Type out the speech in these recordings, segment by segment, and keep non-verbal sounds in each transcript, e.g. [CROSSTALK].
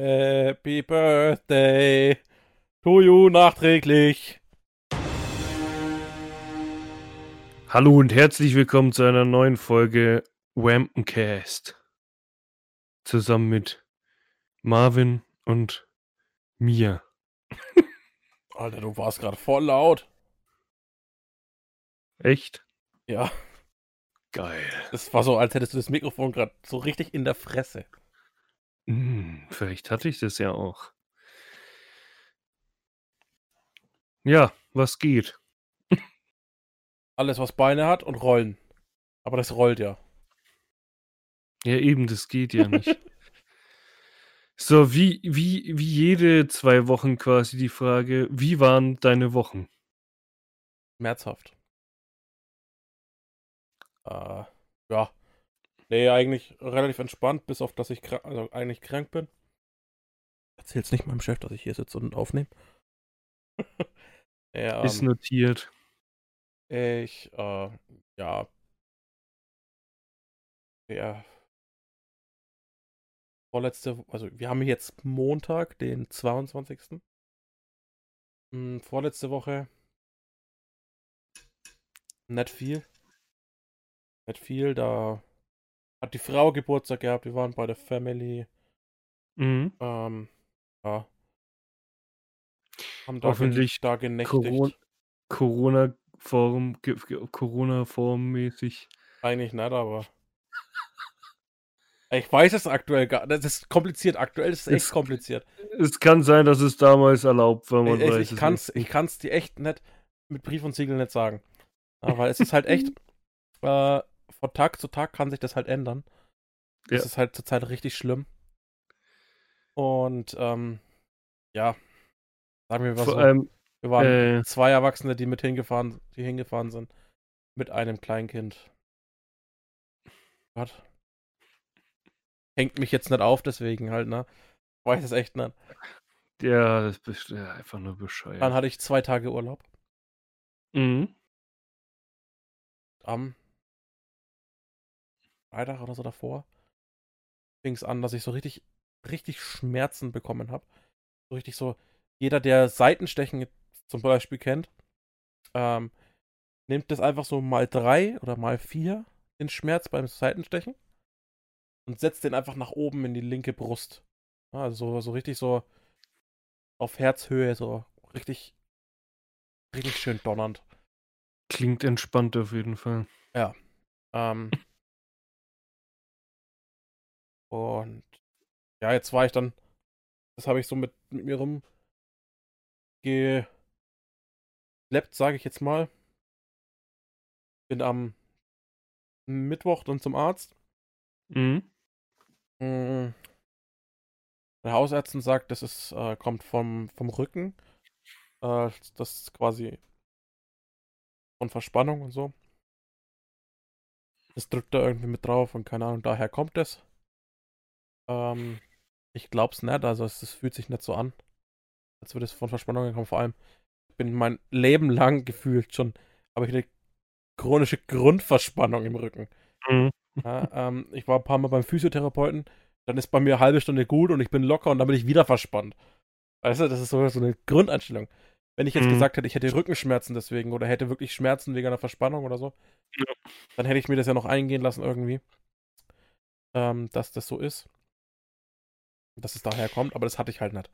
Happy Birthday to you nachträglich. Hallo und herzlich willkommen zu einer neuen Folge Wampencast. Zusammen mit Marvin und mir. [LAUGHS] Alter, du warst gerade voll laut. Echt? Ja. Geil. Es war so, als hättest du das Mikrofon gerade so richtig in der Fresse. Hm, vielleicht hatte ich das ja auch. Ja, was geht? Alles, was Beine hat und Rollen. Aber das rollt ja. Ja, eben, das geht ja nicht. [LAUGHS] so, wie, wie, wie jede zwei Wochen quasi die Frage, wie waren deine Wochen? Schmerzhaft. Äh, ja. Nee, eigentlich relativ entspannt, bis auf dass ich krank, also eigentlich krank bin. Erzähl's nicht meinem Chef, dass ich hier sitze und aufnehme. [LAUGHS] ja, Ist ähm, notiert. ich, äh, ja. Ja. Vorletzte, also wir haben jetzt Montag, den 22. Hm, vorletzte Woche. Nicht viel. Nicht viel, da hat die Frau Geburtstag gehabt, wir waren bei der Family. Mhm. Ähm, ja. Haben da, Hoffentlich da genächtigt. Corona, Corona-Form, Corona-Form-mäßig. Eigentlich nicht, aber. [LAUGHS] Ich weiß es aktuell gar nicht. Das ist kompliziert. Aktuell ist es echt Es- kompliziert. Es kann sein, dass es damals erlaubt war, man Ich, weiß ich, es kann's, nicht. ich kann's dir echt nicht mit Brief und Siegel nicht sagen. Weil es ist halt echt. [LAUGHS] äh, von Tag zu Tag kann sich das halt ändern. Das Ja. ist halt zurzeit richtig schlimm. Und, ähm, ja. Sagen wir mal Vor so. allem, Wir waren äh, zwei Erwachsene, die mit hingefahren, die hingefahren sind. Mit einem Kleinkind. Gott. Hängt mich jetzt nicht auf, deswegen halt, ne? Weiß es echt nicht. ja, das ist ja, einfach nur bescheuert. Dann hatte ich zwei Tage Urlaub. Mhm. Am Freitag oder so davor fing es an, dass ich so richtig, richtig Schmerzen bekommen habe. So richtig so, jeder, der Seitenstechen zum Beispiel kennt, ähm, nimmt das einfach so mal drei oder mal vier, den Schmerz beim Seitenstechen, und setzt den einfach nach oben in die linke Brust. Ja, Also so, so richtig so auf Herzhöhe, so richtig, richtig schön donnernd. Klingt entspannt auf jeden Fall. Ähm, und ja, jetzt war ich dann, das habe ich so mit, mit mir rum geschleppt, sage ich jetzt mal. Bin am Mittwoch dann zum Arzt. Mhm. Mm. Der Hausärztin sagt, das ist, äh, kommt vom, vom Rücken. Äh, das ist quasi von Verspannung und so. Das drückt da irgendwie mit drauf und keine Ahnung, daher kommt es. Ähm, ich glaub's nicht, also es, es fühlt sich nicht so an, als würde es von Verspannungen kommen. Vor allem, ich bin mein Leben lang gefühlt schon, habe ich eine chronische Grundverspannung im Rücken. Mhm. Ja, ähm, ich war ein paar Mal beim Physiotherapeuten, dann ist bei mir eine halbe Stunde gut und ich bin locker und dann bin ich wieder verspannt. Weißt du, das ist so, so eine Grundeinstellung. Wenn ich jetzt Mhm. gesagt hätte, ich hätte Rückenschmerzen deswegen oder hätte wirklich Schmerzen wegen einer Verspannung oder so, Ja. dann hätte ich mir das ja noch eingehen lassen irgendwie, ähm, dass das so ist. Dass es daher kommt, aber das hatte ich halt nicht.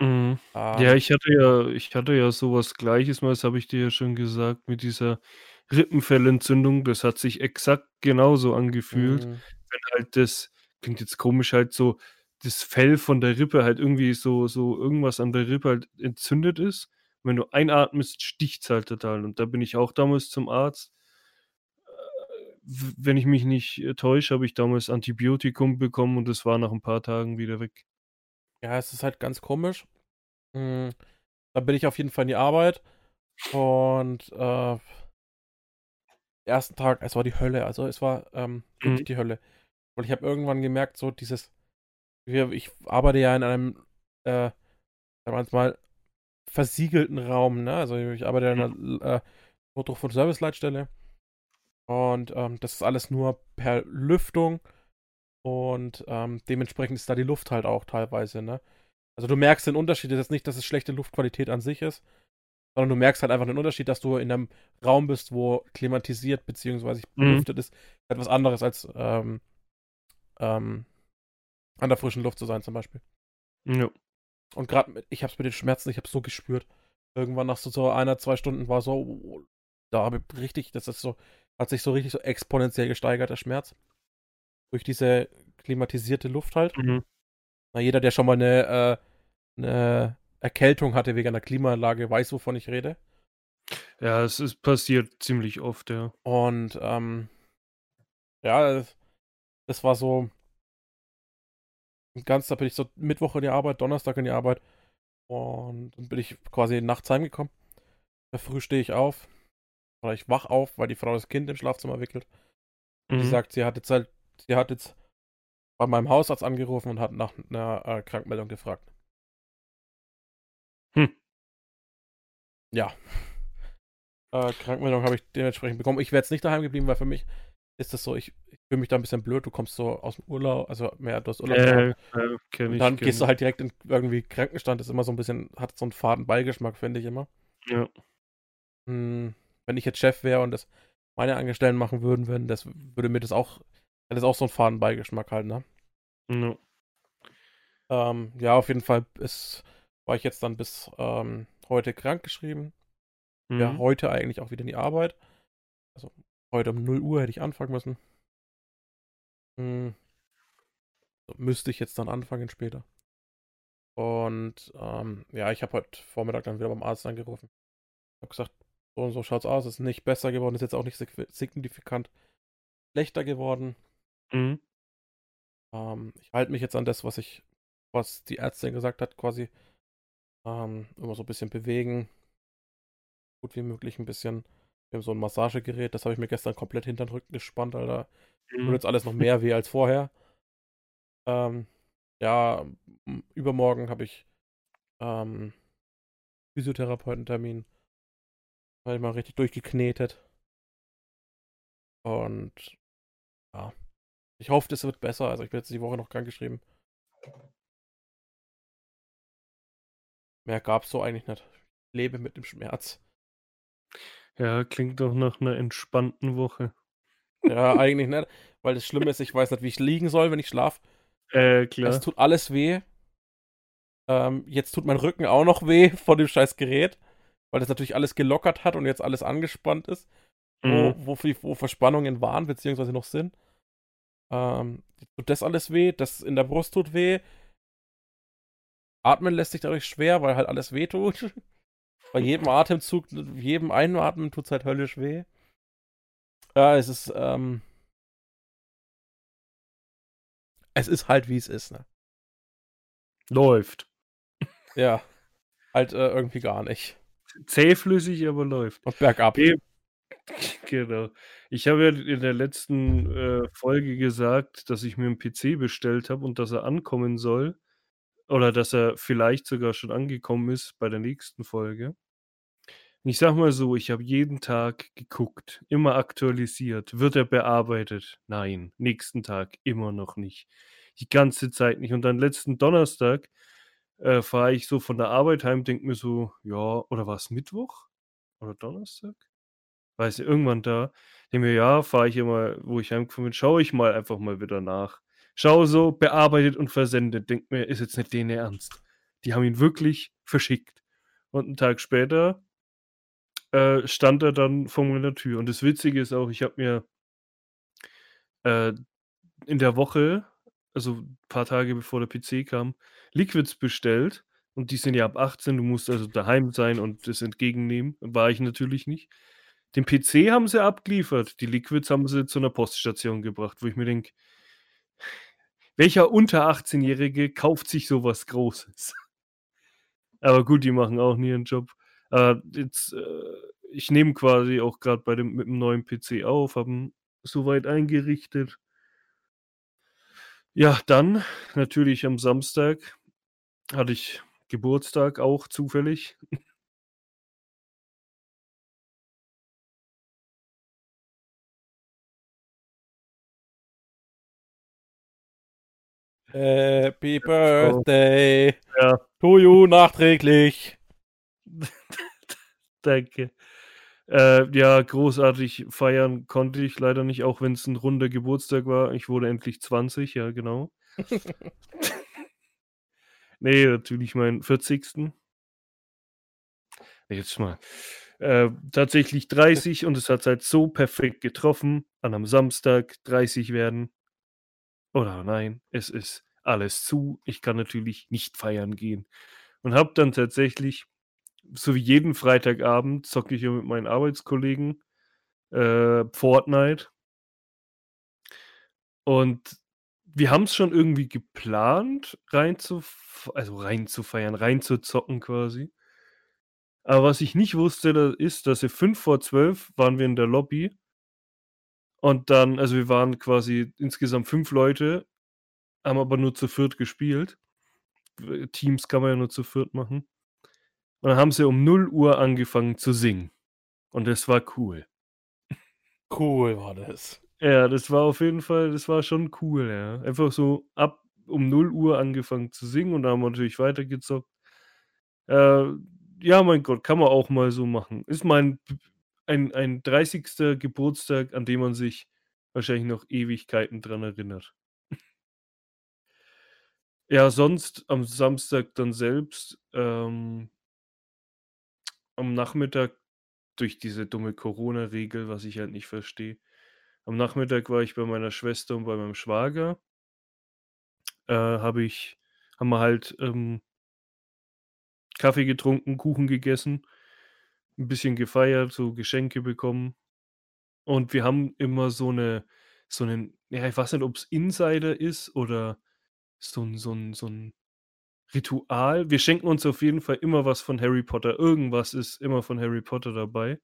Mhm. Ähm, Ja, ich hatte ja, ich hatte ja sowas Gleiches mal, das habe ich dir ja schon gesagt, mit dieser Rippenfellentzündung. Das hat sich exakt genauso angefühlt, mhm. wenn halt das, klingt jetzt komisch, halt so das Fell von der Rippe halt irgendwie so, so irgendwas an der Rippe halt entzündet ist. Wenn du einatmest, sticht's halt total. Und da bin ich auch damals zum Arzt. Wenn ich mich nicht äh, täusche, habe ich damals Antibiotikum bekommen und es war nach ein paar Tagen wieder weg. Ja, es ist halt ganz komisch. Mm, Dann bin ich auf jeden Fall in die Arbeit und äh, ersten Tag, es war die Hölle, also es war ähm, wirklich Mhm. die Hölle. Weil ich habe irgendwann gemerkt, so dieses, ich arbeite ja in einem, äh, sagen wir mal, versiegelten Raum, ne? Also ich arbeite in einer äh, Notdruck- und Serviceleitstelle und ähm, das ist alles nur per Lüftung Und, ähm, dementsprechend ist da die Luft halt auch teilweise, ne? Also, du merkst den Unterschied. Das ist jetzt nicht, dass es schlechte Luftqualität an sich ist, sondern du merkst halt einfach den Unterschied, dass du in 'nem Raum bist, wo klimatisiert beziehungsweise Mhm. belüftet ist. Etwas anderes als, ähm ähm, an der frischen Luft zu sein zum Beispiel. Ja. Und mit ich habe es mit den Schmerzen ich habe es so gespürt. Irgendwann nach so so 1, 2 Stunden war so da habe ich richtig das ist so hat sich so richtig so exponentiell gesteigert, der Schmerz. Durch diese klimatisierte Luft halt. Mhm. Na, jeder, der schon mal 'ne, äh 'ne Erkältung hatte wegen einer Klimaanlage, weiß, wovon ich rede. Ja, es ist passiert ziemlich oft, ja. Und, ähm ja, das war so ganz da bin ich so Mittwoch in die Arbeit, Donnerstag in die Arbeit und dann bin ich quasi nachts heimgekommen. Der Früh stehe ich auf oder ich wache auf, weil die Frau das Kind im Schlafzimmer wickelt. Und die Mhm. sagt, sie hat jetzt halt sie hat jetzt bei meinem Hausarzt angerufen und hat nach 'ner, äh, Krankmeldung gefragt. Hm. Ja. Äh, Krankmeldung habe ich dementsprechend bekommen. Ich wäre jetzt nicht daheim geblieben, weil für mich ist das so, ich ich fühle mich da 'n bisschen blöd. Du kommst so aus'm Urlaub also mehr du hast Urlaub Äh, kenne Und ich, dann kenne gehst du ich. halt direkt in irgendwie Krankenstand. Das ist immer so 'n bisschen hat so 'n faden Beigeschmack, finde ich immer. Ja. Hm, wenn ich jetzt Chef wäre und das meine Angestellten machen würden, würden das würde mir das auch das auch so 'n faden Beigeschmack halt, ne? Ja. Ähm, ja, auf jeden Fall ist war ich jetzt dann bis, ähm, heute krankgeschrieben. Ja, Mhm. heute eigentlich auch wieder in die Arbeit. Also, heute um 0:00 hätte ich anfangen müssen. Hm. Müsste ich jetzt dann anfangen später. Und, ähm, ja, ich habe heute Vormittag dann wieder beim Arzt angerufen. Habe gesagt: „So und so schaut's aus, ist nicht besser geworden, ist jetzt auch nicht signifikant schlechter geworden.“ Mhm. Ähm, ich halte mich jetzt an das, was ich was die Ärztin gesagt hat, quasi. Ähm, immer so 'n bisschen bewegen. Gut wie möglich 'n bisschen wir haben so 'n Massagegerät, das habe ich mir gestern komplett hinter 'n Rücken gespannt, Alter. Tut Mhm. jetzt alles noch mehr weh als vorher. Ähm, ja, übermorgen habe ich, ähm, Physiotherapeutentermin. Ich mal richtig durchgeknetet. Und ja, ich hoffe, das wird besser. Also, ich bin jetzt die Woche noch krankgeschrieben. Mehr gab's so eigentlich nicht. Lebe mit dem Schmerz. Ja, klingt doch nach 'ner entspannten Woche. Ja, eigentlich nicht, weil das Schlimme ist, ich weiß nicht, wie ich liegen soll, wenn ich schlafe. Äh, Es klar. tut alles weh. Ähm, jetzt tut mein Rücken auch noch weh von dem scheiß Gerät, weil das natürlich alles gelockert hat und jetzt alles angespannt ist, wo Mhm. wo vi wo Verspannungen waren beziehungsweise noch sind. Ähm, tut das alles weh, das in der Brust tut weh. Atmen lässt sich dadurch schwer, weil halt alles wehtut. [LAUGHS] Bei jedem Atemzug, jedem Einatmen tut's halt höllisch weh. Ja, es ist, ähm es ist halt, wie es ist, ne? Läuft. Ja, halt, äh, irgendwie gar nicht. Zähflüssig, aber läuft. Und bergab. [LAUGHS] Genau. Ich habe ja in der letzten, äh, Folge gesagt, dass ich mir 'n PC bestellt habe und dass er ankommen soll oder dass er vielleicht sogar schon angekommen ist bei der nächsten Folge. Ich sage mal so, ich habe jeden Tag geguckt, immer aktualisiert. Wird er bearbeitet? Nein. Nächsten Tag immer noch nicht. Die ganze Zeit nicht. Und dann letzten Donnerstag, äh, fahre ich so von der Arbeit heim, denke mir so: „Ja“ oder war's Mittwoch oder Donnerstag? Weiß nicht, irgendwann da. Denke mir: „Ja, fahre ich immer wo ich heimgefahren bin, schaue ich mal einfach mal wieder nach.“ Schaue so, bearbeitet und versendet. Denke mir: „Ist jetzt nicht deren Ernst. Die haben ihn wirklich verschickt.“ Und 'n Tag später, äh, stand er dann vor meiner Tür. Und das Witzige ist auch, ich habe mir äh, in der Woche, also paar Tage bevor der PC kam, Liquids bestellt und die sind ja ab 18. Du musst also daheim sein und das entgegennehmen. War ich natürlich nicht. Den PC haben sie abgeliefert. Die Liquids haben sie zu 'ner Poststation gebracht, wo ich mir denke welcher unter Achtzehnjährige kauft sich so was Großes? [LAUGHS] Aber gut, die machen auch nie ihren Job. Äh, jetzt, äh ich nehme quasi auch grad bei dem mit dem neuen PC auf, habe ihn so weit eingerichtet. Ja, dann natürlich am Samstag hatte ich Geburtstag auch zufällig. [LAUGHS] Happy Birthday Ja, to you nachträglich. [LAUGHS] danke. Äh, ja, großartig feiern konnte ich leider nicht, auch wenn es ein runder Geburtstag war. Ich wurde endlich 20, ja, genau. [LAUGHS] nee, natürlich meinen 40. Nee, Jetzt mal. Äh, tatsächlich 30 und es hat halt so perfekt getroffen. An einem Samstag 30 werden. Oder nein, es ist alles zu. Ich kann natürlich nicht feiern gehen. Und habe dann tatsächlich, so wie jeden Freitagabend, zocke ich ja mit meinen Arbeitskollegen äh, Fortnite. Und wir haben es schon irgendwie geplant, rein zu, also rein zu feiern, rein zu zocken quasi. Aber was ich nicht wusste, ist, dass wir 5 vor 12 waren wir in der Lobby. Und dann, also wir waren quasi insgesamt fünf Leute, haben aber nur zu viert gespielt. Teams kann man ja nur zu viert machen. Und dann haben sie um 0 Uhr angefangen zu singen. Und das war cool. Cool war das. Ja, das war auf jeden Fall, das war schon cool, ja. Einfach so ab um 0 Uhr angefangen zu singen und da haben wir natürlich weitergezockt. Äh, ja, mein Gott, kann man auch mal so machen. Ist mein ein, ein 30. Geburtstag, an dem man sich wahrscheinlich noch Ewigkeiten dran erinnert. ja, sonst am Samstag dann selbst, ähm, am Nachmittag durch diese dumme Corona-Regel, was ich halt nicht verstehe. Am Nachmittag war ich bei meiner Schwester und bei meinem Schwager. Äh, habe ich, haben wir halt ähm, Kaffee getrunken, Kuchen gegessen, ein bisschen gefeiert, so Geschenke bekommen. Und wir haben immer so eine, so einen, ja, ich weiß nicht, ob es Insider ist oder so ein, so ein, so ein Ritual. Wir schenken uns auf jeden Fall immer was von Harry Potter. Irgendwas ist immer von Harry Potter dabei.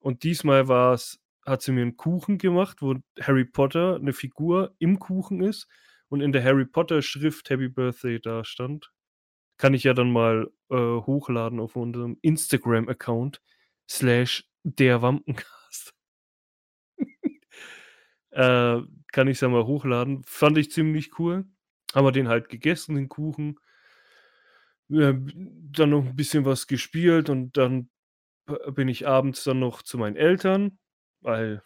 Und diesmal war es, hat sie mir einen Kuchen gemacht, wo Harry Potter, eine Figur im Kuchen ist und in der Harry Potter Schrift Happy Birthday da stand. Kann ich ja dann mal äh, hochladen auf unserem Instagram-Account slash der Wampencast. [LAUGHS] äh, kann ich ja mal hochladen. Fand ich ziemlich cool. Haben wir den halt gegessen, den Kuchen. Ja, dann noch ein bisschen was gespielt und dann bin ich abends dann noch zu meinen Eltern, weil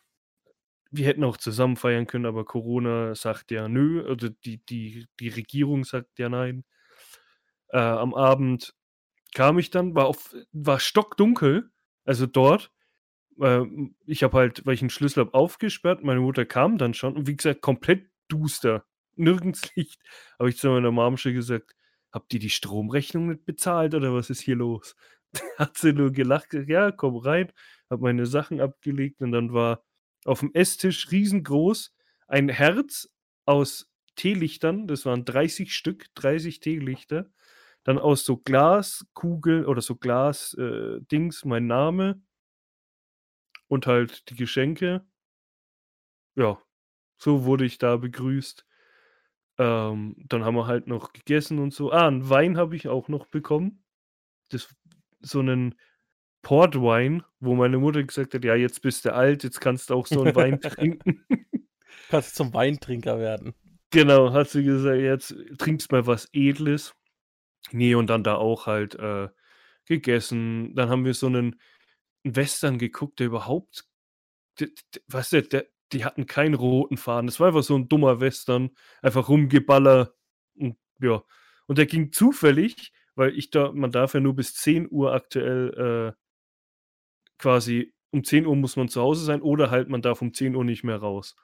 wir hätten auch zusammen feiern können, aber Corona sagt ja nö, also die, die, die Regierung sagt ja nein. Äh, am Abend kam ich dann, war, auf, war stockdunkel, also dort. Äh, ich habe halt, weil ich einen Schlüssel habe, aufgesperrt. Meine Mutter kam dann schon und wie gesagt, komplett duster. [LAUGHS] Nirgends Licht. Habe ich zu meiner Mom schon gesagt, habt ihr die Stromrechnung nicht bezahlt oder was ist hier los? [LAUGHS] Hat sie nur gelacht, gesagt, ja, komm rein, habe meine Sachen abgelegt und dann war auf dem Esstisch riesengroß ein Herz aus Teelichtern, das waren 30 Stück, 30 Teelichter. Dann aus so Glaskugeln oder so Glas-Dings mein Name und halt die Geschenke. Ja, so wurde ich da begrüßt. Ähm, dann haben wir halt noch gegessen und so. Ah, einen Wein habe ich auch noch bekommen. Das, so einen Portwein, wo meine Mutter gesagt hat, ja, jetzt bist du alt, jetzt kannst du auch so einen Wein [LAUGHS] trinken. Kannst zum Weintrinker werden. Genau, hat sie gesagt, jetzt trinkst mal was Edles. Nee, und dann da auch halt äh, gegessen. Dann haben wir so einen, Western geguckt, der überhaupt, weißt du, der, die hatten keinen roten Faden. Das war einfach so ein dummer Western, einfach rumgeballer und ja. Und der ging zufällig, weil ich da, man darf ja nur bis 10 Uhr aktuell äh, quasi, um 10 Uhr muss man zu Hause sein oder halt man darf um 10 Uhr nicht mehr raus.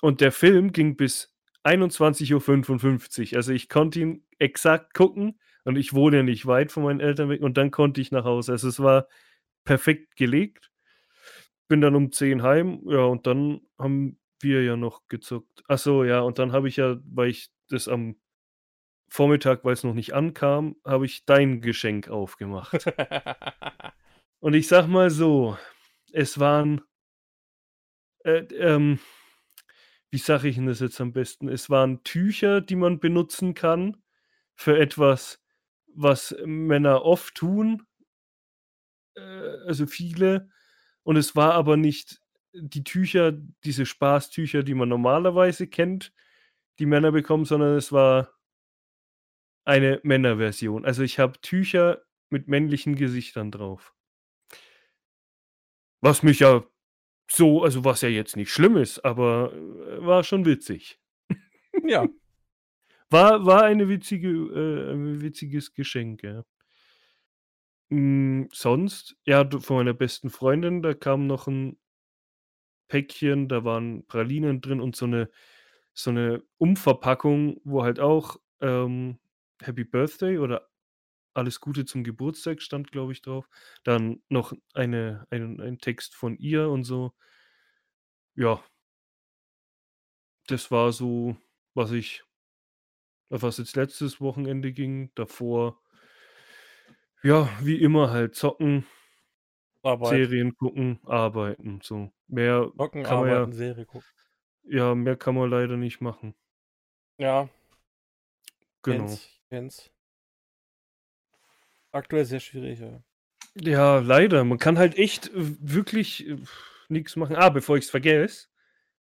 Und der Film ging bis 21.55 Uhr. Also ich konnte ihn exakt gucken und ich wohne ja nicht weit von meinen Eltern weg und dann konnte ich nach Hause. Also es war perfekt gelegt. Bin dann um 10 heim, ja, und dann haben wir ja noch gezockt. Ach so, ja, und dann habe ich ja, weil ich das am Vormittag, weil es noch nicht ankam, habe ich dein Geschenk aufgemacht. [LAUGHS] Und ich sag mal so, es waren, äh, ähm, wie sage ich denn das jetzt am besten? Es waren Tücher, die man benutzen kann für etwas, was Männer oft tun, äh, also viele. Und es war aber nicht die Tücher, diese Spaßtücher, die man normalerweise kennt, die Männer bekommen, sondern es war eine Männerversion. Also, ich habe Tücher mit männlichen Gesichtern drauf. Was mich ja so also, was ja jetzt nicht schlimm ist, aber, äh, war schon witzig. Ja. [LAUGHS] War war eine witzige äh, ein witziges Geschenk, ja. Hm, sonst, ja, von meiner besten Freundin, da kam noch 'n Päckchen, da waren Pralinen drin und so 'ne so 'ne Umverpackung, wo halt auch, ähm, Happy Birthday oder Alles Gute zum Geburtstag stand, glaube ich, drauf. Dann noch eine ein ein Text von ihr und so. Ja. Das war so, was ich was jetzt letztes Wochenende ging. Davor ja, wie immer halt zocken Arbeit. Serien gucken, arbeiten, so. Mehr Zocken, kann man arbeiten, ja Serie gucken. ja, mehr kann man leider nicht machen. Ja. Genau. Kenn's, ich kenn's. Aktuell sehr schwierig, ja. Ja, leider. Man kann halt echt w wirklich, äh, nix machen. Ah, bevor ich's vergesse,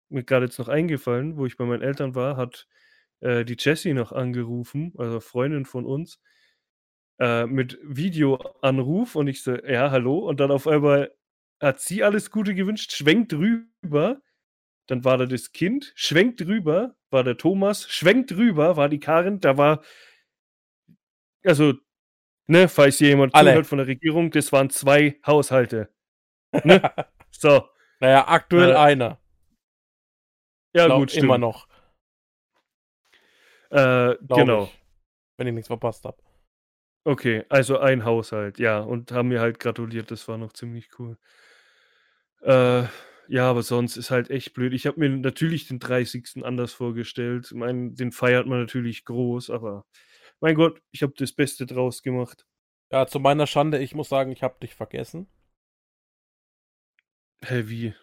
mir grade jetzt noch eingefallen, wo ich bei meinen Eltern war, hat, äh, die Jessie noch angerufen, also Freundin von uns, äh, mit Videoanruf und ich so: „Ja, hallo?“ Und dann auf einmal hat sie alles Gute gewünscht, schwenkt rüber, dann war da das Kind, schwenkt rüber, war der Thomas, schwenkt rüber, war die Karin, da war also, ne, falls jemand Alle. zuhört von der Regierung, das waren 2 Haushalte. Ne? [LAUGHS] So. Na ja, aktuell Äh, einer. Ja Glaub gut, immer stimmt. noch, Äh, genau. ich, wenn ich nix verpasst habe. Okay, also ein Haushalt, ja, und haben mir halt gratuliert, das war noch ziemlich cool. Äh, ja, aber sonst ist halt echt blöd. Ich habe mir natürlich den 30. anders vorgestellt. Ich meine, den feiert man natürlich groß, aber mein Gott, ich habe das Beste draus gemacht. Ja, zu meiner Schande, ich muss sagen, ich habe dich vergessen. Hä, wie?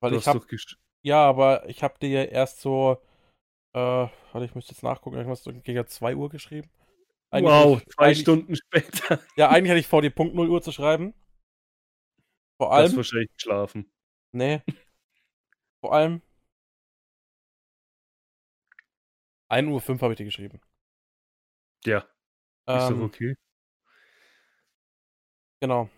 Weil Du ich gesch ja, aber ich habe dir erst so, äh warte, ich müsste jetzt nachgucken, irgendwas so gegen 2 Uhr geschrieben. Eigentlich Wow, hatte ich 2 eigentlich Stunden später. [LAUGHS] ja, eigentlich hatte ich vor, dir Punkt 0 Uhr zu schreiben. Vor Du hast allem wahrscheinlich geschlafen. ne. Vor allem [LAUGHS] 1:05 habe ich dir geschrieben. Ja, ist doch Ähm okay. Genau.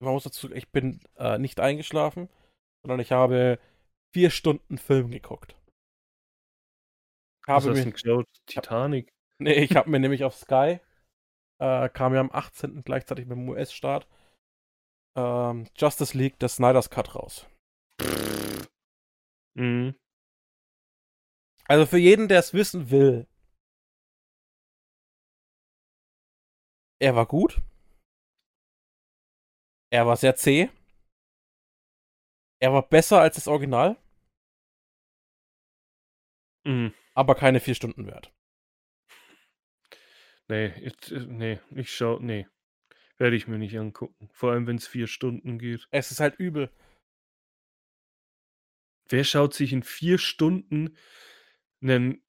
Man muss dazu ich bin, äh, nicht eingeschlafen, sondern ich habe 4 Stunden Film geguckt. Was Habe hast du mir geschaut? ich Titanic? ne, ich habe mir nämlich auf Sky, äh, kam ja am 18. gleichzeitig mit dem US-Start, ähm, Justice League, der Snyder's Cut raus. Mhm. Also für jeden, der es wissen will er war gut. Er war sehr zäh. Er war besser als das Original. Mhm. Aber keine 4 Stunden wert. [LAUGHS] Ne, jetzt, äh, ne, ich schaue ne, werde ich mir nicht angucken. Vor allem, wenn's 4 Stunden geht. Es ist halt übel. Wer schaut sich in 4 Stunden 'nen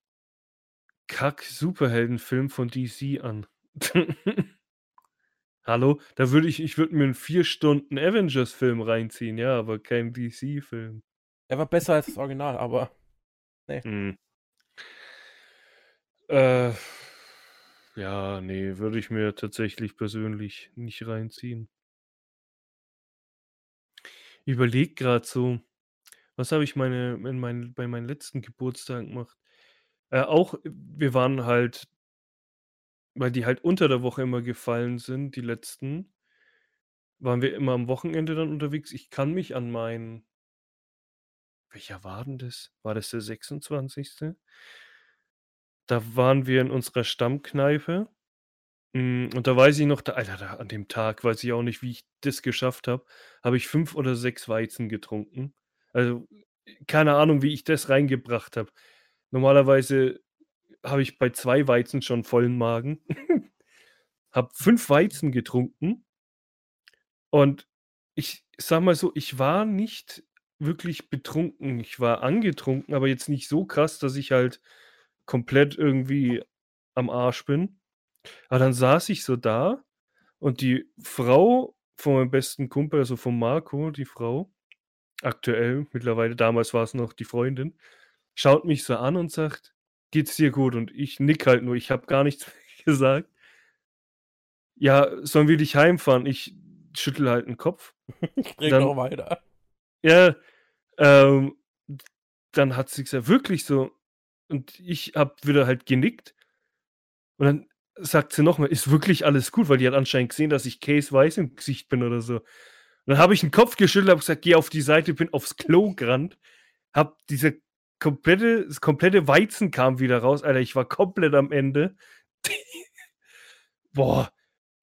Kack-Superheldenfilm von DC an? [LAUGHS] Hallo? Da würde ich ich würde mir 'n 4 Stunden Avengers-Film reinziehen, ja, aber keinen DC-Film. Er war besser als das Original, aber ne. Mhm. Äh, ja, ne, würde ich mir tatsächlich persönlich nicht reinziehen. Ich überlege grad so, was habe ich meine in meinen bei meinen letzten Geburtstagen gemacht? Äh, auch wir waren halt weil die halt unter der Woche immer gefallen sind, die letzten waren wir immer am Wochenende dann unterwegs. Ich kann mich an meinen welcher war denn das? War das der 26.? Da waren wir in unserer Stammkneipe. Hm, und da weiß ich noch, da Alter, da an dem Tag weiß ich auch nicht, wie ich das geschafft habe, habe ich 5 oder 6 Weizen getrunken. Also, keine Ahnung, wie ich das reingebracht habe. Normalerweise habe ich bei 2 Weizen schon vollen Magen. [LAUGHS] Habe 5 Weizen getrunken. Und ich sage mal so, ich war nicht wirklich betrunken. Ich war angetrunken, aber jetzt nicht so krass, dass ich halt komplett irgendwie am Arsch bin. Aber dann saß ich so da und die Frau von meinem besten Kumpel, also von Marco, die Frau aktuell mittlerweile, damals war es noch die Freundin, schaut mich so an und sagt: „Geht's dir gut?“ Und ich nick halt nur, ich habe gar nichts [LAUGHS] gesagt. „Ja, sollen wir dich heimfahren?“ Ich schüttel halt 'n Kopf. [LAUGHS] Ich rede Dann noch weiter. ja, ähm, dann hat sie gesagt: „Wirklich so?“ Und ich habe wieder halt genickt. Und dann sagt sie noch mal: „Ist wirklich alles gut?“ Weil die hat anscheinend gesehen, dass ich käseweiß im Gesicht bin oder so. Dann habe ich 'n Kopf geschüttelt, habe gesagt: „Geh auf die Seite“, bin aufs Klo gerannt, habe diese komplette das komplette Weizen kam wieder raus. Alter, ich war komplett am Ende. [LAUGHS] Boah,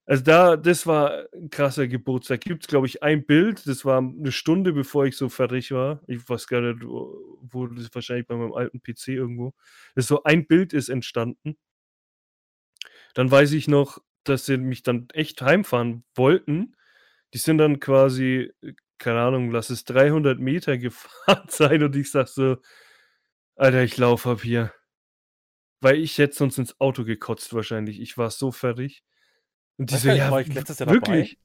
also da das war 'n krasser Geburtstag. Gibt's, glaube ich, ein Bild, das war 'ne Stunde, bevor ich so fertig war. Ich weiß gar nicht, wo das wahrscheinlich bei meinem alten PC irgendwo. Das so ein Bild ist entstanden. Dann weiß ich noch, dass sie mich dann echt heimfahren wollten. Die sind dann quasi, äh, keine Ahnung, lass es 300 Meter [LAUGHS] gefahren sein und ich sage so: „Alter, ich laufe ab hier.“ Weil ich hätte sonst ins Auto gekotzt wahrscheinlich. Ich war so fertig. Und die so: „Ja, war ich letztes Jahr dabei? wirklich?“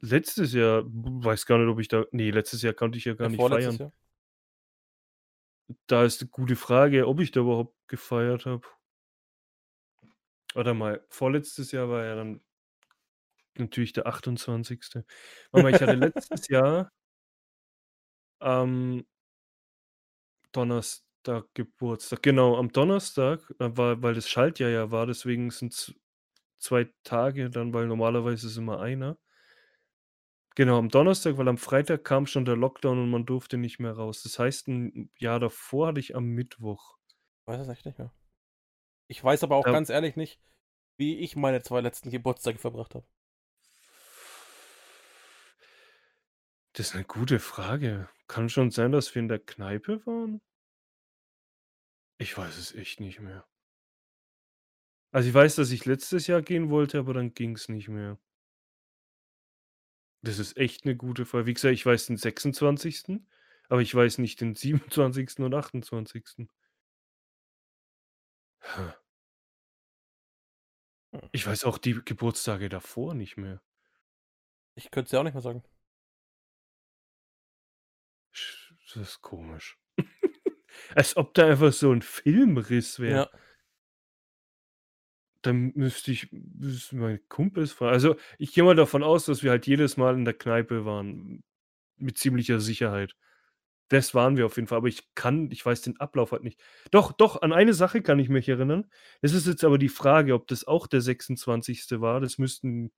Letztes Jahr? Weiß gar nicht, ob ich da ne, letztes Jahr konnte ich ja gar Ja, nicht feiern. Jahr? Da ist 'ne gute Frage, ob ich da überhaupt gefeiert habe. Warte mal, vorletztes Jahr war ja dann natürlich der 28. Warte mal, ich hatte letztes [LAUGHS] Jahr am Donnerstag Geburtstag. Genau, am Donnerstag, äh, war weil das Schaltjahr ja war, deswegen sind's 2 Tage dann, weil normalerweise ist immer einer. Genau, am Donnerstag, weil am Freitag kam schon der Lockdown und man durfte nicht mehr raus. Das heißt, 'n Jahr davor hatte ich am Mittwoch. Weiß es echt nicht mehr. Ich weiß aber auch Ja. ganz ehrlich nicht, wie ich meine 2 letzten Geburtstage verbracht habe. Das ist 'ne gute Frage. Kann schon sein, dass wir in der Kneipe waren? Ich weiß es echt nicht mehr. Also, ich weiß, dass ich letztes Jahr gehen wollte, aber dann ging's nicht mehr. Das ist echt 'ne gute Frage. Wie gesagt, ich weiß den 26., aber ich weiß nicht den 27. und 28. Hm. Ich weiß auch die Geburtstage davor nicht mehr. Ich könnte es dir auch nicht mehr sagen. Das ist komisch. [LAUGHS] Als ob da einfach so 'n Filmriss wäre. Ja. Dann müsste ich müssten meine Kumpels fragen. Also, ich gehe mal davon aus, dass wir halt jedes Mal in der Kneipe waren, mit ziemlicher Sicherheit. Das waren wir auf jeden Fall, aber ich kann ich weiß den Ablauf halt nicht. Doch, doch, an eine Sache kann ich mich erinnern. Es ist jetzt aber die Frage, ob das auch der 26. war. Das müssten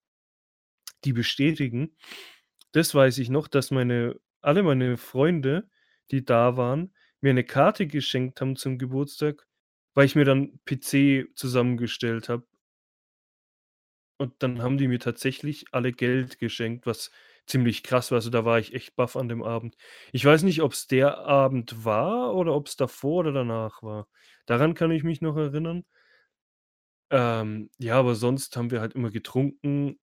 die bestätigen. Das weiß ich noch, dass meine alle meine Freunde, die da waren, mir 'ne Karte geschenkt haben zum Geburtstag, weil ich mir dann PC zusammengestellt habe. Und dann haben die mir tatsächlich alle Geld geschenkt, was ziemlich krass war. Also, da war ich echt baff an dem Abend. Ich weiß nicht, ob's der Abend war oder ob's davor oder danach war. Daran kann ich mich noch erinnern. Ähm, ja, aber sonst haben wir halt immer getrunken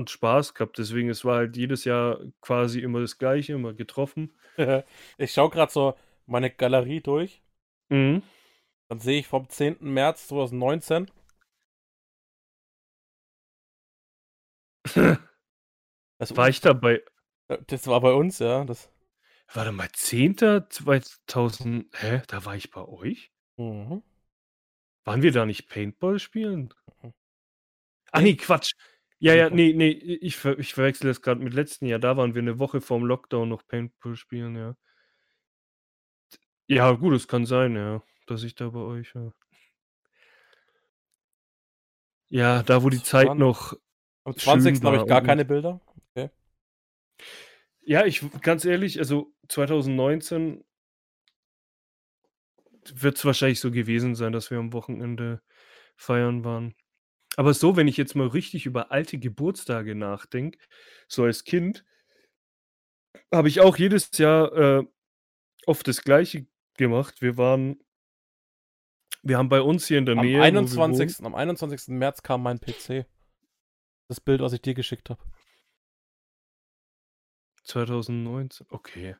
und Spaß gehabt. Deswegen, es war halt jedes Jahr quasi immer das Gleiche, immer getroffen. [LAUGHS] Ich schaue grad so meine Galerie durch. Mhm. Dann sehe ich vom 10. März 2019 [LAUGHS] Das War ich dabei? Das war bei uns, ja, das Warte mal, 10. 2000 hä, da war ich bei euch? Mhm. Waren wir da nicht Paintball spielen? Mhm. Ach ne, Quatsch. Ja, ja, Paintball. ne, ne, i ich ich verwechsle das grad mit letzten Jahr. Da waren wir 'ne Woche vorm Lockdown noch Paintball spielen, ja. Ja, gut, es kann sein, ja, dass ich da bei euch war. Ja, da, wo die Zeit noch am schön 20. habe ich gar keine Bilder. Okay. Ja, ich ganz ehrlich, also 2019 wird's wahrscheinlich so gewesen sein, dass wir am Wochenende feiern waren. Aber so, wenn ich jetzt mal richtig über alte Geburtstage nachdenke, so als Kind habe ich auch jedes Jahr, äh, oft das Gleiche gemacht. Wir waren wir haben bei uns hier in der Am Nähe, wo wir wohnen 21. am 21. März kam mein PC. Das Bild, was ich dir geschickt habe. 2019, okay.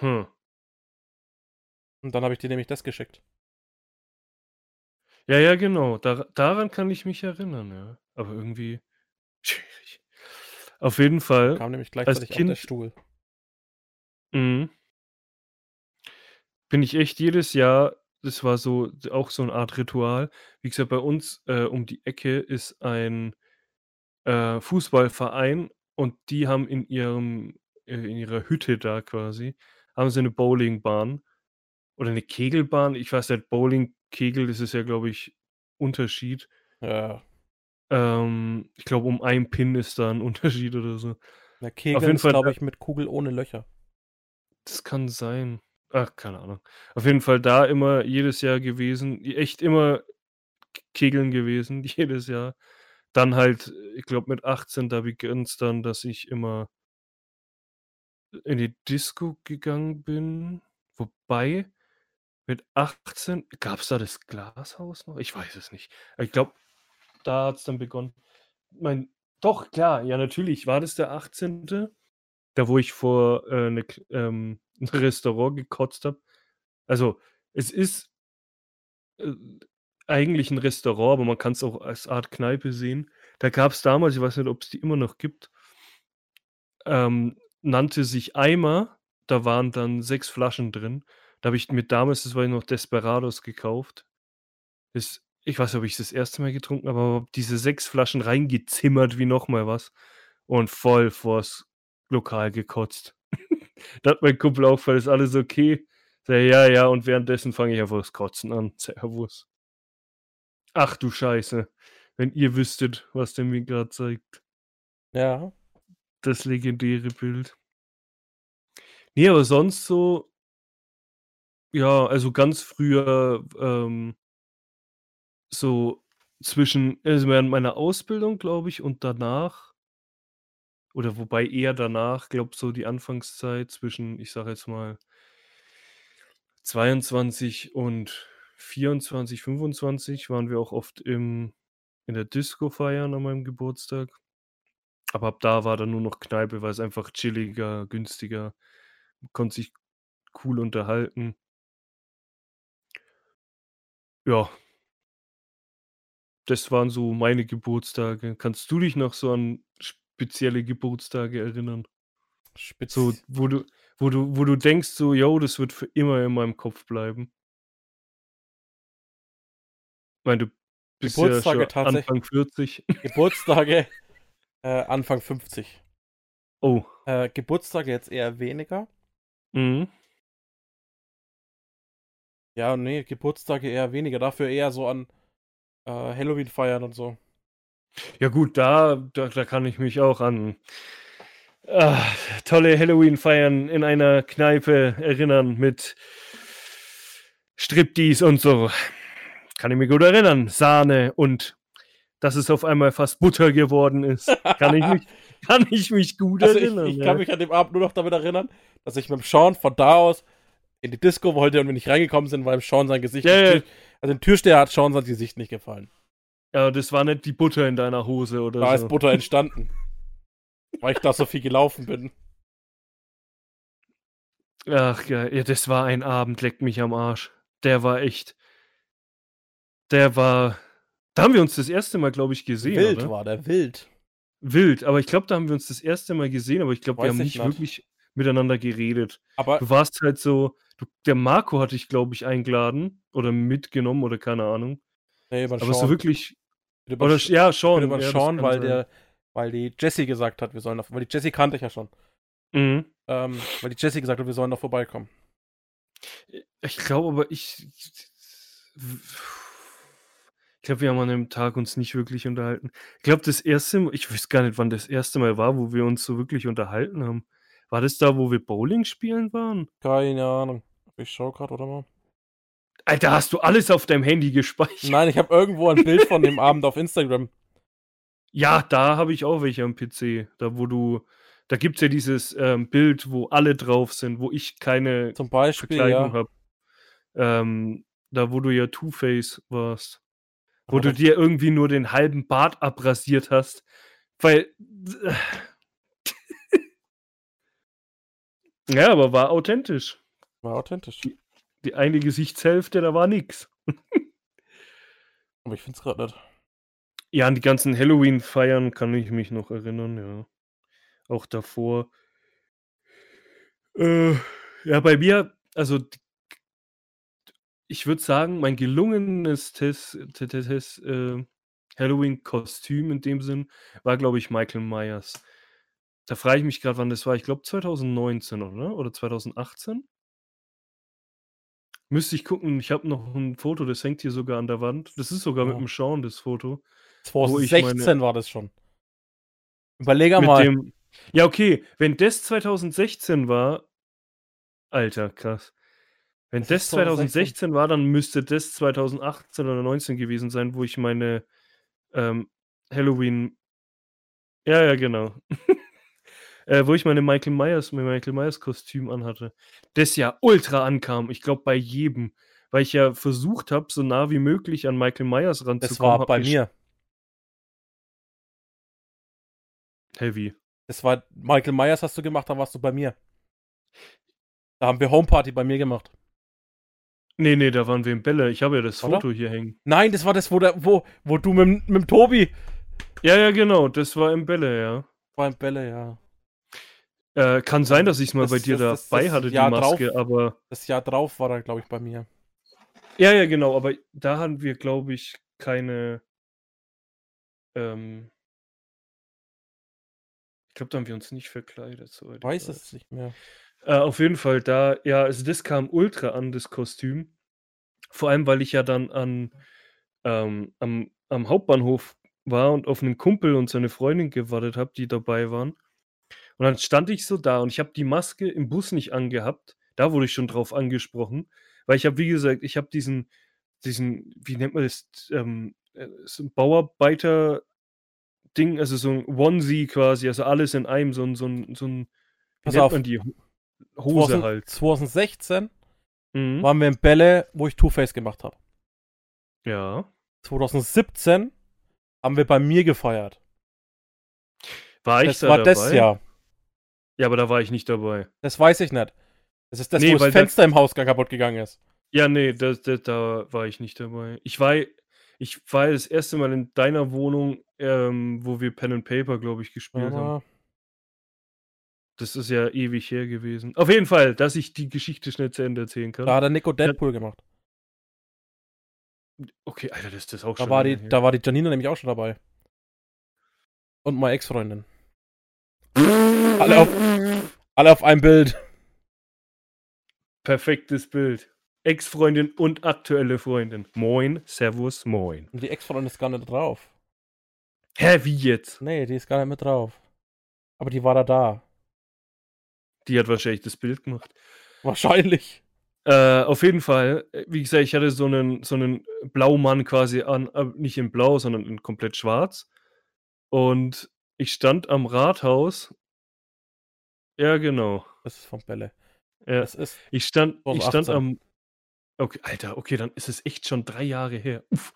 Hm. Und dann habe ich dir nämlich das geschickt. Ja, ja, genau. Dar daran kann ich mich erinnern, ja. Aber irgendwie [LAUGHS] schwierig. Auf jeden Fall. Kam nämlich gleichzeitig kind- auf der Stuhl. Mhm. Bin ich echt jedes Jahr, das war so auch so eine Art Ritual. Wie gesagt, bei uns äh, um die Ecke ist ein äh, Fußballverein und die haben in ihrem äh, in ihrer Hütte da quasi haben sie eine Bowlingbahn oder eine Kegelbahn. Ich weiß nicht, Bowling, Kegel, das ist ja, glaube ich, Unterschied. Ja. Ähm, ich glaube, um einen Pin ist da ein [LAUGHS] Unterschied oder so. Der Kegel jeden ist, glaube äh, ich, mit Kugel ohne Löcher. Das kann sein. Ach, keine Ahnung. Auf jeden Fall da immer jedes Jahr gewesen. Echt immer Kegeln gewesen, [LAUGHS] jedes Jahr. Dann halt, ich glaube, mit 18, da begann es dann, dass ich immer in die Disco gegangen bin. Wobei, mit 18, gab es da das Glashaus noch? Ich weiß es nicht. Ich glaube, da hat es dann begonnen. Mein, doch, klar, ja, natürlich war das der 18. Da, wo ich vor äh, ne, ähm, ein [LAUGHS] Restaurant gekotzt habe. Also, es ist äh, eigentlich ein Restaurant, aber man kann es auch als Art Kneipe sehen. Da gab es damals, ich weiß nicht, ob es die immer noch gibt, ähm, nannte sich Eimer. Da waren dann sechs Flaschen drin. Da habe ich mir damals, das war ich noch Desperados gekauft. Das, ich weiß nicht, ob ich das erste Mal getrunken habe, aber diese sechs Flaschen reingezimmert wie nochmal was und voll vors Lokal gekotzt. [LAUGHS] da hat mein Kumpel auch, weil ist alles okay. Sag, ja, ja, und währenddessen fange ich einfach das Kotzen an. [LAUGHS] Servus. Ach du Scheiße. Wenn ihr wüsstet, was der mir gerade zeigt. Ja. Das legendäre Bild. Nee, aber sonst so, ja, also ganz früher, ähm, so zwischen, also während meiner Ausbildung, glaube ich, und danach, oder wobei eher danach, glaube so die Anfangszeit zwischen, ich sage jetzt mal, 22 und 24, 25 waren wir auch oft im, in der Disco feiern an meinem Geburtstag. Aber ab da war dann nur noch Kneipe, weil es einfach chilliger, günstiger, konnte sich cool unterhalten. Ja, das waren so meine Geburtstage. Kannst du dich noch so an spezielle Geburtstage erinnern? Spitz. So, wo du, wo du, wo du denkst, so, yo, das wird für immer in meinem Kopf bleiben. Ich meine, du bist ja Geburtstage schon tatsächlich- Anfang 40. Geburtstage [LAUGHS] äh, Anfang 50. Oh. Äh, Geburtstage jetzt eher weniger. Mhm. Ja, nee, Geburtstage eher weniger. Dafür eher so an äh, Halloween feiern und so. Ja gut, da, da, da kann ich mich auch an ah, tolle Halloween-Feiern in einer Kneipe erinnern mit Striptease und so. Kann ich mich gut erinnern. Sahne und dass es auf einmal fast Butter geworden ist. Kann ich mich, [LAUGHS] kann ich mich gut Also ich, erinnern. ich ja. kann mich an dem Abend nur noch damit erinnern, dass ich mit dem Sean von da aus in die Disco wollte und wir nicht reingekommen sind, weil Sean sein Gesicht Ja, nicht- ja. Also dem Türsteher hat Sean sein Gesicht nicht gefallen. ja, das war nicht die Butter in deiner Hose oder Da so. ist Butter [LAUGHS] entstanden. weil ich da so viel gelaufen bin. Ach geil, ja, das war ein Abend, leckt mich am Arsch. Der war echt. Der war. Da haben wir uns das erste Mal, glaube ich, gesehen. wild oder? war der, wild. Wild, aber ich glaube, da haben wir uns das erste Mal gesehen, aber ich glaube, wir haben ich nicht nicht. wirklich miteinander geredet. Aber Du warst halt so. Du, der Marco hatte ich, glaube ich, eingeladen oder mitgenommen oder keine Ahnung. nee, über Aber Sean. so wirklich. Oder ja, Sean. über ja, Sean, weil sein. der, weil die Jessie gesagt hat, wir sollen noch, weil die Jessie kannte ich ja schon. Mhm. Ähm, weil die Jessie gesagt hat, wir sollen noch vorbeikommen. Ich glaube aber, ich. Ich glaube, wir haben an dem Tag uns nicht wirklich unterhalten. Ich glaube, das erste Mal, ich weiß gar nicht, wann das erste Mal war, wo wir uns so wirklich unterhalten haben. War das da, wo wir Bowling spielen waren? Keine Ahnung. Ich schau gerade, oder mal? Alter, hast du alles auf deinem Handy gespeichert? Nein, ich habe irgendwo ein Bild von dem [LAUGHS] Abend auf Instagram. Ja, da habe ich auch welche am PC. Da, wo du. Da gibt es ja dieses ähm, Bild, wo alle drauf sind, wo ich keine Zum Beispiel, Verkleidung ja. habe. Ähm, da, wo du ja Two-Face warst. Wo Aber du dir irgendwie nur den halben Bart abrasiert hast. Weil. Ja, aber war authentisch. War authentisch. Die eine Gesichtshälfte, da war nix. Aber ich find's gerade nicht. Ja, an die ganzen Halloween-Feiern kann ich mich noch erinnern, ja. auch davor. Äh, ja, bei mir, also ich würde sagen, mein gelungenes Tes Te Te Tes äh, Halloween-Kostüm in dem Sinn war, glaube ich, Michael Myers. Da frage ich mich grad, wann das war. Ich glaube 2019, oder? Oder 2018? Müsste ich gucken. Ich habe noch 'n Foto, das hängt hier sogar an der Wand. Das ist sogar Ja. mit'm Sean, das Foto, wo ich meine 2016 war das schon. Überlege mit mal. dem ja, okay, wenn das 2016 war Alter, krass. Wenn Das das ist 2016. 2016 war, dann müsste das 2018 oder 19 gewesen sein, wo ich meine, ähm, Halloween ja, ja, genau. [LAUGHS] Äh, wo ich meine Michael Myers mein Michael Myers Kostüm anhatte. Das ja ultra ankam. Ich glaube, bei jedem, weil ich ja versucht habe, so nah wie möglich an Michael Myers Das ranzukommen, war habe bei mir. Wie? Das war Michael Myers hast du gemacht, dann warst du bei mir. Da haben wir Homeparty bei mir gemacht. Ne, ne, da waren wir in Bälle. Ich habe ja das Oder? Foto hier hängen. Nein, das war das, wo der wo wo du mit mit dem Tobi Ja, ja, genau, das war in Bälle, ja. beim Bälle, ja. Äh, kann sein, dass ich's mal Das bei dir das das dabei hatte, die Jahr drauf Maske, aber das Jahr drauf war er, glaube ich, bei mir. Ja, ja, genau, aber da hatten wir, glaube ich, keine ähm ich glaube, da haben wir uns nicht verkleidet, soweit ich Weiß es nicht mehr. Äh, auf jeden Fall da ja, also das kam ultra an, das Kostüm. Vor allem, weil ich ja dann an ähm, am am Hauptbahnhof war und auf 'nen Kumpel und seine Freundin gewartet habe, die dabei waren. Und dann stand ich so da und ich habe die Maske im Bus nicht angehabt. Da wurde ich schon drauf angesprochen, weil ich habe, wie gesagt ich habe diesen diesen wie nennt man das, ähm, äh, so Bauarbeiter-Ding, also so 'n Onesie quasi, also alles in einem, so 'n so 'n so 'n wie Pass nennt auf. man die? Ho Hose 2000 halt. 2016 Mhm. waren wir in Bälle, wo ich Two-Face gemacht habe. Ja. 2017 haben wir bei mir gefeiert. War ich Das da war dabei? das Jahr. Ja, aber da war ich nicht dabei. Das weiß ich nicht. Das ist das, Ne, wo das da Fenster im Hausgang kaputt gegangen ist. Ja, ne, das das da war ich nicht dabei. Ich war ich war das erste Mal in deiner Wohnung, ähm, wo wir Pen and Paper, glaube ich, gespielt haben. Ja. Das ist ja ewig her gewesen. Auf jeden Fall, dass ich die Geschichte schnell zu Ende erzählen kann. Da hat der Nico Ja Deadpool gemacht. Okay, Alter, das das ist auch Da schon war die da war die Janina nämlich auch schon dabei. Und meine Ex-Freundin. Alle auf alle auf einem Bild. Perfektes Bild. Ex-Freundin und aktuelle Freundin. Moin, servus, moin. Und die Ex-Freundin ist gar nicht drauf. Hä, wie jetzt? Nee, die ist gar nicht mit drauf. Aber die war da da. Die hat wahrscheinlich das Bild gemacht. Wahrscheinlich. Äh, auf jeden Fall, wie gesagt, ich hatte so 'nen so 'nen Blaumann quasi an, äh, nicht in blau, sondern in komplett schwarz. Und ich stand am Rathaus Ja, genau. Das ist von Bälle. Ja. Das ist Ich stand ich stand 2018. am okay, Alter, okay, dann ist es echt schon 3 Jahre her. Uff.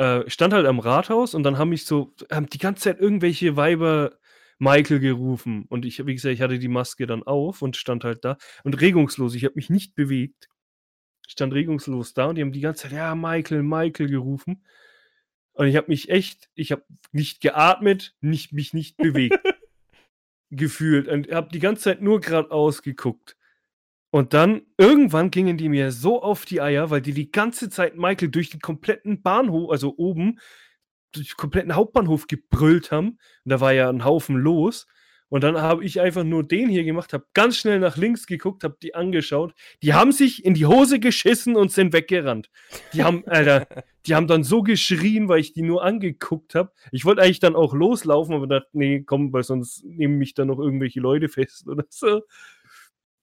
Äh, ich stand halt am Rathaus und dann haben mich so haben die ganze Zeit irgendwelche Weiber Michael gerufen. Und ich wie gesagt, ich hatte die Maske dann auf und stand halt da und regungslos. Ich habe mich nicht bewegt. Ich stand regungslos da und die haben die ganze Zeit: „Ja, Michael, Michael“ gerufen. Und ich habe mich echt ich habe nicht geatmet, nicht mich nicht bewegt [LAUGHS] gefühlt und habe die ganze Zeit nur geradeaus geguckt. Und dann irgendwann gingen die mir so auf die Eier, weil die die ganze Zeit Michael durch den kompletten Bahnhof also oben, durch den kompletten Hauptbahnhof gebrüllt haben. Und da war ja 'n Haufen los. Und dann habe ich einfach nur den hier gemacht, habe ganz schnell nach links geguckt, habe die angeschaut. Die haben sich in die Hose geschissen und sind weggerannt. Die haben [LAUGHS] Alter, die haben dann so geschrien, weil ich die nur angeguckt habe. Ich wollte eigentlich dann auch loslaufen, aber dachte: „Ne, komm, weil sonst nehmen mich dann noch irgendwelche Leute fest [LAUGHS] oder so.“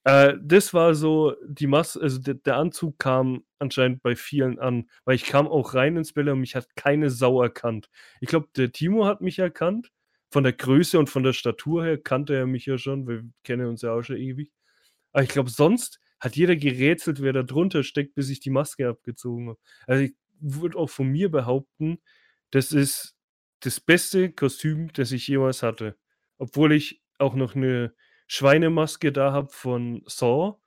Äh, das war so die Mas also der der Anzug kam anscheinend bei vielen an, weil ich kam auch rein ins Bälle und mich hat keine Sau erkannt. Ich glaube, der Timo hat mich erkannt. Von der Größe und von der Statur her kannte er mich ja schon. Wir kennen uns ja auch schon ewig. Aber ich glaube, sonst hat jeder gerätselt, wer da drunter steckt, bis ich die Maske abgezogen habe. Also, ich würde auch von mir behaupten, das ist das beste Kostüm, das ich jemals hatte. Obwohl ich auch noch 'ne Schweinemaske da habe von Saw.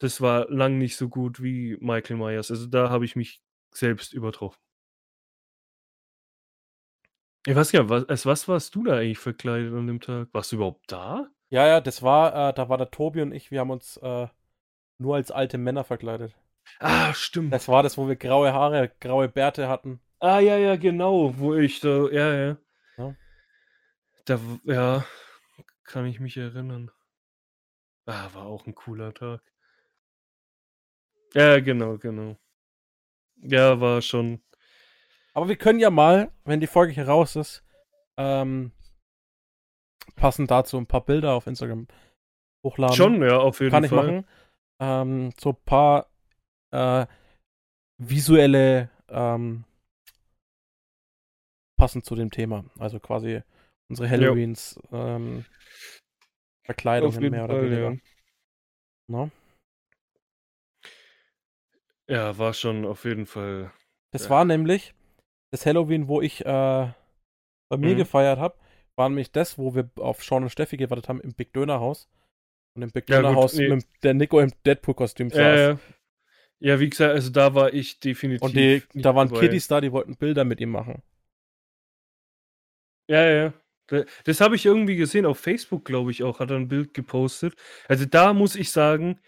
Das war lang nicht so gut wie Michael Myers. Also, da habe ich mich selbst übertroffen. Ich weiß ja, was, als was warst du da eigentlich verkleidet an dem Tag? Warst du überhaupt da? Ja, ja, das war, äh, da war der Tobi und ich, wir haben uns äh, nur als alte Männer verkleidet. Ah, stimmt. Das war das, wo wir graue Haare, graue Bärte hatten. Ah, ja, ja, genau, wo ich da, ja, ja. Ja. Da, ja, kann ich mich erinnern. Ah, war auch ein cooler Tag. Ja, genau, genau. Ja, war schon. Aber wir können ja mal, wenn die Folge hier raus ist, ähm, passend dazu ein paar Bilder auf Instagram hochladen. Schon, ja, auf jeden Kann ich Fall. machen. Ähm, so ein paar äh, visuelle ähm, passend zu dem Thema. Also quasi unsere Halloweens ähm, Auf Verkleidungen mehr oder Fall, weniger. ja. Ne? Ja, war schon auf jeden Fall. Das Ja. war nämlich das Halloween, wo ich äh, bei mir Mhm. gefeiert habe, war nämlich das, wo wir auf Sean und Steffi gewartet haben im Big Döner Haus. Und im Big Ja, Döner Haus nee. mit der Nico im Deadpool-Kostüm saß. Ja, ja. wie gesagt, also da war ich definitiv. Und die, da waren dabei. Kiddies da, die wollten Bilder mit ihm machen. Ja, ja, ja. Da- Das habe ich irgendwie gesehen, auf Facebook, glaube ich auch, hat er ein Bild gepostet. Also da muss ich sagen,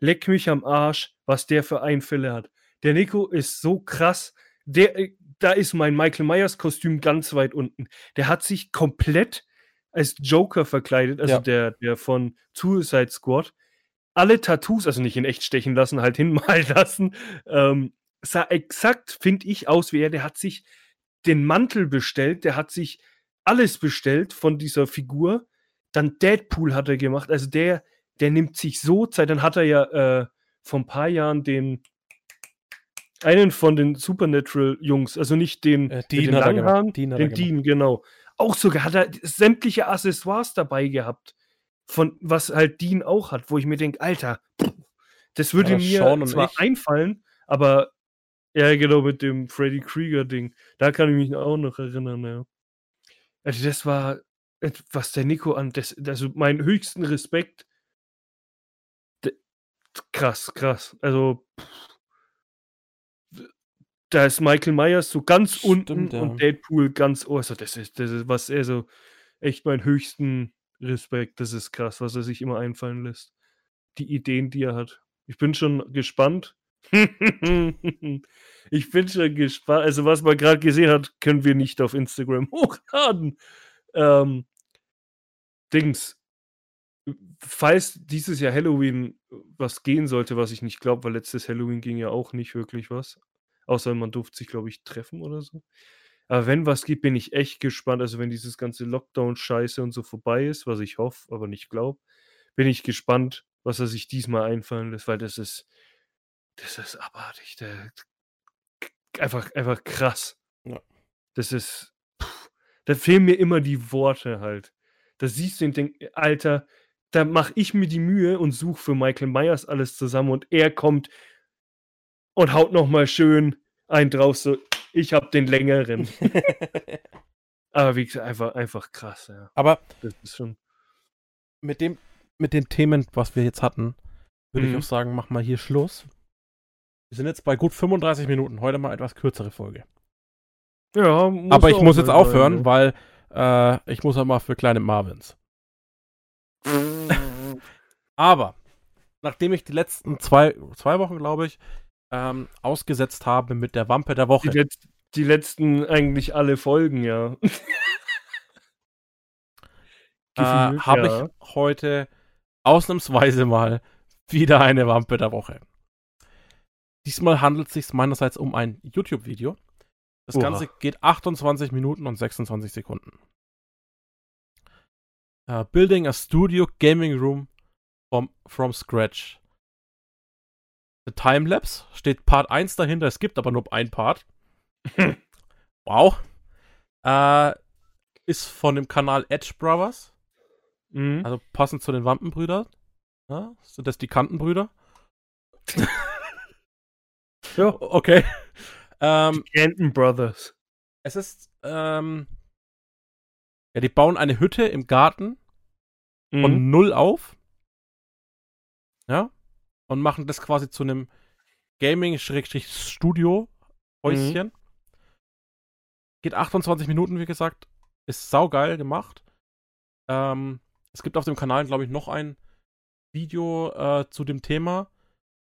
leck mich am Arsch, was der für Einfälle hat. Der Nico ist so krass. Der, äh, da ist mein Michael Myers Kostüm ganz weit unten. Der hat sich komplett als Joker verkleidet, also Ja. der, der von Suicide Squad. Alle Tattoos, also nicht in echt stechen lassen, halt [LAUGHS] hinmalen lassen, ähm, sah exakt, finde ich, aus wie er. Der hat sich den Mantel bestellt, der hat sich alles bestellt von dieser Figur. Dann Deadpool hat er gemacht. Also der, der nimmt sich so Zeit. Dann hat er ja äh, vor ein paar Jahren den einen von den Supernatural-Jungs, also nicht den, Äh, mit Dean den hat langen gemacht. Haaren, Dean den gemacht. Dean, genau. Auch sogar hat er sämtliche Accessoires dabei gehabt, von was halt Dean auch hat, wo ich mir denke, Alter, das würde Ja, mir zwar ich. einfallen, aber ja, genau, mit dem Freddy Krieger-Ding. Da kann ich mich auch noch erinnern, ja. Also, das war, was der Nico an, das, also meinen höchsten Respekt. Krass, krass. Also, pff, da ist Michael Myers so ganz Stimmt, unten ja. und Deadpool ganz oben. Also, das ist, das ist, was er so, echt meinen höchsten Respekt. Das ist krass, was er sich immer einfallen lässt. Die Ideen, die er hat. Ich bin schon gespannt. [LAUGHS] ich bin schon gespannt. Also, was man gerade gesehen hat, können wir nicht auf Instagram [LAUGHS] hochladen. Ähm, Dings. Falls dieses Jahr Halloween was gehen sollte, was ich nicht glaube, weil letztes Halloween ging ja auch nicht wirklich was. Außer man durfte sich, glaube ich, treffen oder so. Aber wenn was geht, bin ich echt gespannt. Also, wenn dieses ganze Lockdown-Scheiße und so vorbei ist, was ich hoffe, aber nicht glaube, bin ich gespannt, was er sich diesmal einfallen lässt, weil das ist, das ist abartig. Der, einfach, einfach krass. Ja. Das ist, pff, da fehlen mir immer die Worte halt. Da siehst du und denkst, Alter, da mache ich mir die Mühe und suche für Michael Myers alles zusammen und er kommt und haut nochmal schön einen drauf, so, ich hab den längeren. [LAUGHS] Aber wie gesagt, einfach, einfach krass, ja. Aber Das ist schon. mit dem, mit den Themen, was wir jetzt hatten, würde ich Mhm. auch sagen, mach mal hier Schluss. Wir sind jetzt bei gut 35 Minuten. Heute mal etwas kürzere Folge. Ja, muss Aber ich muss jetzt sein, aufhören, ne? weil äh, ich muss ja mal für kleine Marvins. [LAUGHS] Aber nachdem ich die letzten zwei, zwei Wochen, glaube ich, ähm, ausgesetzt habe mit der Wampe der Die, Woche, letz die letzten eigentlich alle Folgen, ja. [LAUGHS] äh, habe ja. ich heute ausnahmsweise mal wieder eine Wampe der Woche. Diesmal handelt es sich meinerseits um ein YouTube-Video. Das Oha. Ganze geht 28 Minuten und 26 Sekunden. Äh, building a Studio Gaming Room from, from scratch. The Timelapse steht Part 1 dahinter, es gibt aber nur ein Part. [LAUGHS] wow. Äh, ist von dem Kanal Edge Brothers. Mhm. Also passend zu den Wampenbrüdern. Ja, sind das die Kantenbrüder? [LAUGHS] Ja. Okay. Ähm, Canton Brothers. es ist, ähm, ja, die bauen eine Hütte im Garten von Mhm. null auf. Ja. Und machen das quasi zu einem Gaming-Studio-Häuschen. Geht 28 Minuten, wie gesagt. Ist saugeil gemacht. Ähm, es gibt auf dem Kanal, glaube ich, noch ein Video äh, zu dem Thema.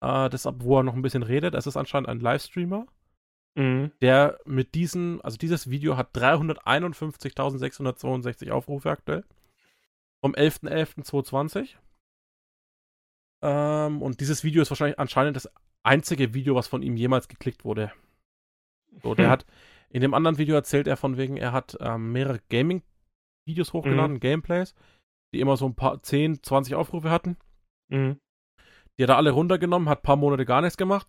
Äh, das, wo er noch ein bisschen redet. Es ist anscheinend ein Livestreamer. Mhm. Der mit diesem, also dieses Video hat 351.662 Aufrufe aktuell. Vom 11.11.2020. Ähm, und dieses Video ist wahrscheinlich anscheinend das einzige Video, was von ihm jemals geklickt wurde. So, der Hm. hat, in dem anderen Video erzählt er von wegen, er hat ähm, mehrere Gaming-Videos hochgeladen, Gameplays, die immer so ein paar 10, 20 Aufrufe hatten. Mhm. Die hat er alle runtergenommen, hat ein paar Monate gar nichts gemacht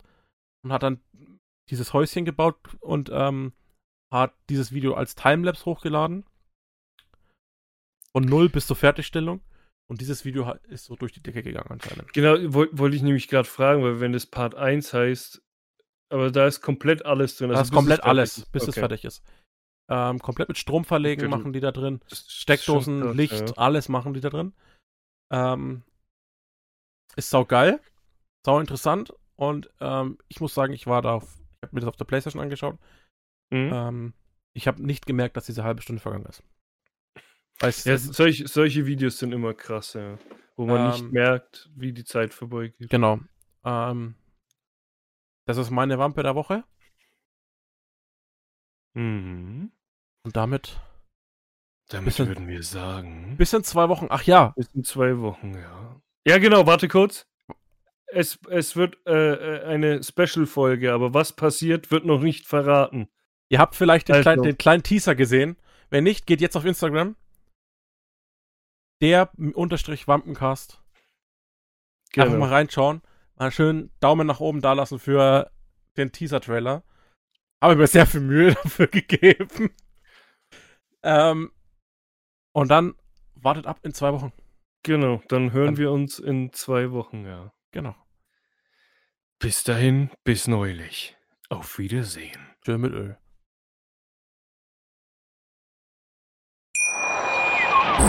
und hat dann dieses Häuschen gebaut und ähm, hat dieses Video als Timelapse hochgeladen. Von null bis zur Fertigstellung. Und dieses Video ist so durch die Decke gegangen anscheinend. Genau, wollte wollt ich nämlich gerade fragen, weil wenn das Part 1 heißt, aber da ist komplett alles drin. also ist bis komplett es alles, ist. bis es Okay. fertig ist. Ähm, komplett mit Strom verlegen Okay, machen die da drin. Ist Steckdosen, krass, Licht, ja. alles machen die da drin. Ähm, ist sau geil, sau interessant und ähm, ich muss sagen, ich war da, auf, ich habe mir das auf der Playstation angeschaut. Mhm. Ähm, ich habe nicht gemerkt, dass diese halbe Stunde vergangen ist. Weil es, Ja, es, solche, Videos sind immer krass, ja. Wo man nicht Ähm, merkt, wie die Zeit vorbeigeht. genau. Ähm, das ist meine Wampe der Woche Mhm. und damit Damit Bisschen- würden wir sagen. bis in zwei Wochen. Ach ja, Bis in zwei Wochen, ja. Ja, genau, warte kurz. Es, es wird äh, äh, eine Special-Folge, aber was passiert, wird noch nicht verraten. ihr habt vielleicht den, Also. kleinen, den kleinen Teaser gesehen. Wenn nicht, geht jetzt auf Instagram. Der unterstrich Wampencast. Einfach mal Genau. reinschauen. Mal schön Daumen nach oben dalassen für den Teaser-Trailer. Habe mir sehr viel Mühe [LAUGHS] dafür gegeben. Ähm, und dann wartet ab in zwei Wochen. Genau, dann hören Dann- wir uns in zwei Wochen, ja. Genau. Bis dahin, bis neulich. Auf Wiedersehen. Schön mit Öl.